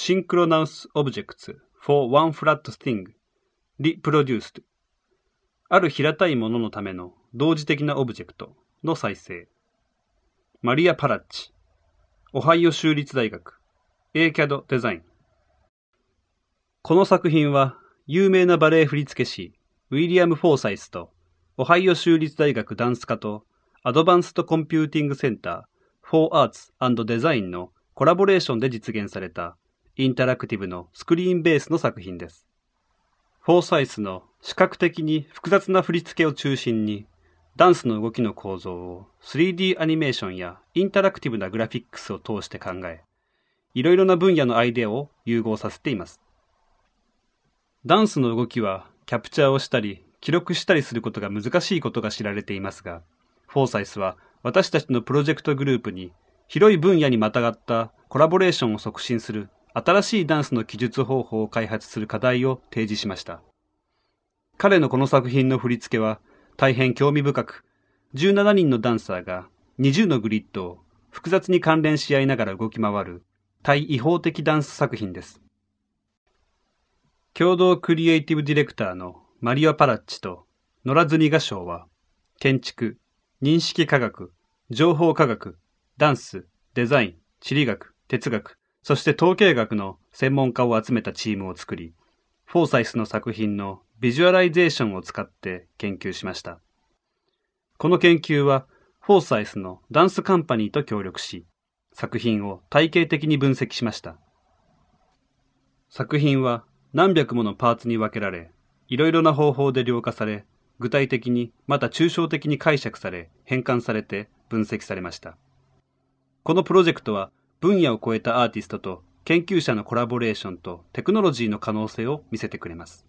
Synchronous Objects for One Flat Thing Reproduced. ある平たいもののための同時的なオブジェクトの再生。マリア・パラッチオハイオ州立大学 ACAD デザインこの作品は有名なバレエ振付師ウィリアム・フォーサイスとオハイオ州立大学ダンス科と Advanced Computing Center for Arts and Design のコラボレーションで実現された。インタラクティブのスクリーンベースの作品です。フォーサイスの視覚的に複雑な振り付けを中心にダンスの動きの構造を 3D アニメーションやインタラクティブなグラフィックスを通して考え、いろいろな分野のアイデアを融合させています。ダンスの動きはキャプチャーをしたり記録したりすることが難しいことが知られていますが、フォーサイスは私たちのプロジェクトグループに広い分野にまたがったコラボレーションを促進する新しいダンスの記述方法を開発する課題を提示しました。彼のこの作品の振り付けは大変興味深く、17人のダンサーが20のグリッドを複雑に関連し合いながら動き回る対違法的ダンス作品です。共同クリエイティブディレクターのマリオ・パラッチとノラ・ズニガ・ショーは、建築、認識科学、情報科学、ダンス、デザイン、地理学、哲学、そして統計学の専門家を集めたチームを作り、フォーサイスの作品のビジュアライゼーションを使って研究しました。この研究は、フォーサイスのダンスカンパニーと協力し、作品を体系的に分析しました。作品は何百ものパーツに分けられ、いろいろな方法で量化され、具体的にまた抽象的に解釈され、変換されて分析されました。このプロジェクトは分野を超えたアーティストと研究者のコラボレーションとテクノロジーの可能性を見せてくれます。